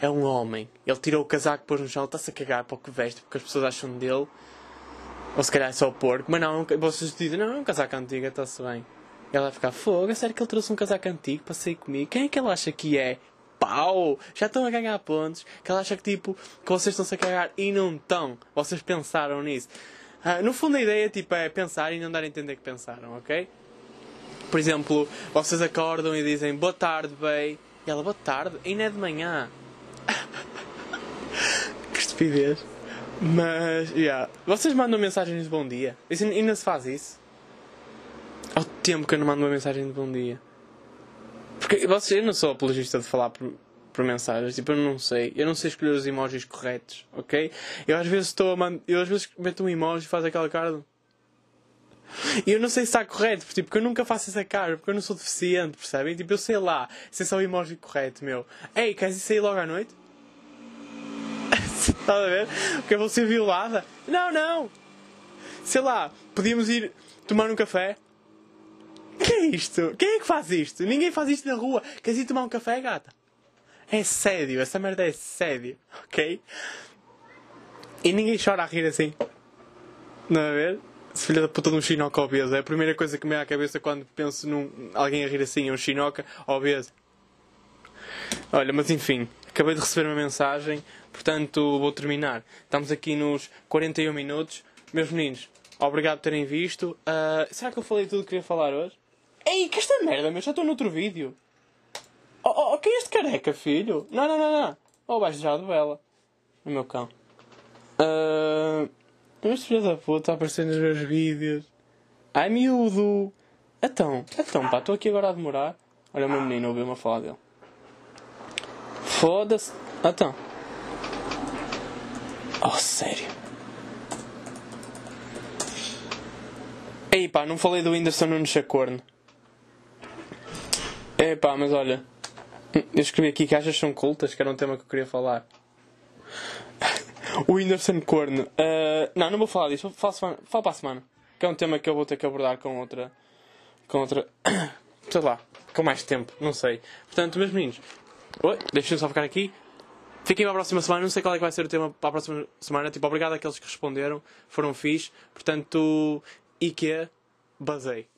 é um homem. Ele tirou o casaco, pôs no chão, está-se a cagar para o que veste, porque as pessoas acham dele. Ou se calhar é só porco. Mas não, vocês dizem, não, é um casaco antigo, está-se bem. Ela vai ficar, fogo, é sério que ele trouxe um casaco antigo para sair comigo? Quem é que ele acha que é? Pau! Já estão a ganhar pontos. Que ela acha que tipo, que vocês estão-se a cagar e não estão. Vocês pensaram nisso. Uh, no fundo a ideia tipo, é pensar e não dar a entender que pensaram, ok? Por exemplo, vocês acordam e dizem boa tarde, bem. E ela, boa tarde, ainda é de manhã. que estupidez. Mas, yeah. Vocês mandam mensagens de bom dia. Isso, ainda se faz isso? Há tempo que eu não mando uma mensagem de bom dia. Porque vocês, eu não sou apologista de falar por, por mensagens. Tipo, eu não sei. Eu não sei escolher os emojis corretos, ok? Eu às vezes estou a mandar. Eu às vezes meto um emoji e faz aquela cara. E eu não sei se está correto, porque, tipo, eu nunca faço essa cara, porque eu não sou deficiente, percebem? Tipo, eu sei lá se é só o emoji correto, meu. Ei, queres ir sair logo à noite? Estás a ver? Porque eu vou ser violada? Não, não! Sei lá, podíamos ir tomar um café? Que é isto? Quem é que faz isto? Ninguém faz isto na rua. Queres ir tomar um café, gata? É sério, essa merda é sério, ok? E ninguém chora a rir assim. Não é ver? Se filha da puta de um chinoca obeso. É a primeira coisa que me vem à cabeça quando penso num alguém a rir assim, um chinoca obeso. Olha, mas enfim, acabei de receber uma mensagem, portanto vou terminar. Estamos aqui nos 41 minutos. Meus meninos, obrigado por terem visto. Uh, será que eu falei tudo o que queria falar hoje? Ei, que esta merda, meu, já estou noutro vídeo. Oh, oh, oh, que é este careca, filho? Não, não, não, não. Oh, vais já de vela. O meu cão. Uh, este filho da puta está aparecendo nos meus vídeos. Ai, miúdo. Então, então, pá, estou aqui agora a demorar. Olha o meu menino, ouviu uma falar dele. Foda-se. Então. Oh, sério. Ei, pá, não falei do Whindersson Nunes Chacorno. Pá, mas olha. Eu escrevi aqui que achas são cultas, que era um tema que eu queria falar. o Whindersson Corno. Uh, não, não vou falar disso. Falo, semana, falo para a semana. Que é um tema que eu vou ter que abordar com outra. Com outra. sei lá. Com mais tempo. Não sei. Portanto, meus meninos. Oi, deixem-me só ficar aqui. Fiquem para a próxima semana. Não sei qual é que vai ser o tema para a próxima semana. Tipo, obrigado àqueles que responderam. Foram fixe. Portanto. E que Basei.